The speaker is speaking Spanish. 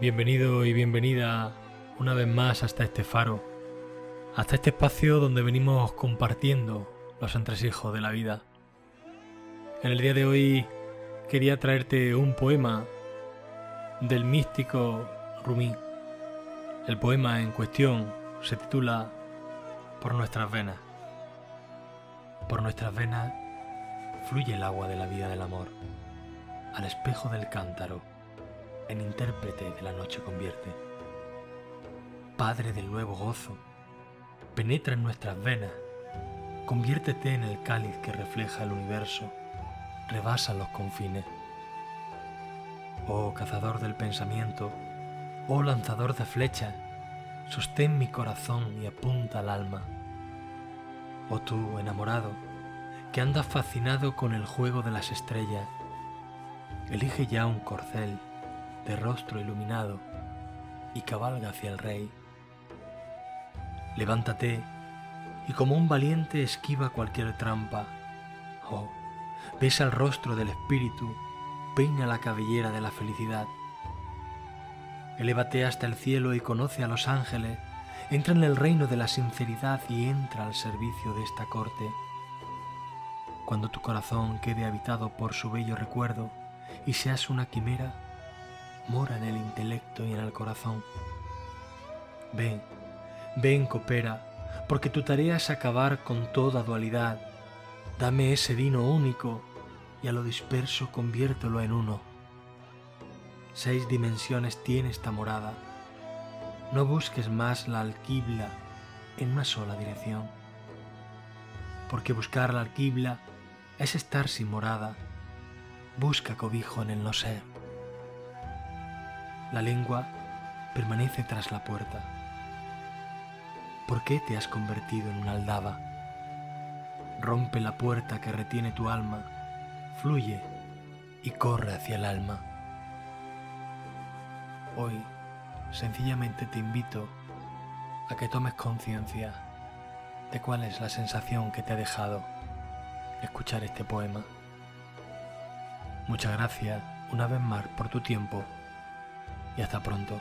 Bienvenido y bienvenida una vez más hasta este faro, hasta este espacio donde venimos compartiendo los entresijos de la vida. En el día de hoy quería traerte un poema del místico Rumi. El poema en cuestión se titula Por nuestras venas. Por nuestras venas fluye el agua de la vida del amor, al espejo del cántaro, en intérprete de la noche convierte. Padre del nuevo gozo, penetra en nuestras venas, conviértete en el cáliz que refleja el universo, rebasa los confines. Oh cazador del pensamiento, oh lanzador de flechas, sostén mi corazón y apunta al alma. Oh tú, enamorado, que andas fascinado con el juego de las estrellas, elige ya un corcel de rostro iluminado y cabalga hacia el rey. Levántate y como un valiente esquiva cualquier trampa. Oh, besa el rostro del espíritu, peina la cabellera de la felicidad. Elévate hasta el cielo y conoce a los ángeles, entra en el reino de la sinceridad y entra al servicio de esta corte cuando tu corazón quede habitado por su bello recuerdo y seas una quimera, mora en el intelecto y en el corazón. Ven, ven, coopera, porque tu tarea es acabar con toda dualidad. Dame ese vino único y a lo disperso conviértelo en uno. Seis dimensiones tiene esta morada. No busques más la alquibla en una sola dirección, porque buscar la alquibla es estar sin morada. Busca cobijo en el no ser. La lengua permanece tras la puerta. ¿Por qué te has convertido en una aldaba? Rompe la puerta que retiene tu alma, fluye y corre hacia el alma. Hoy sencillamente te invito a que tomes conciencia de cuál es la sensación que te ha dejado escuchar este poema. Muchas gracias una vez más por tu tiempo y hasta pronto.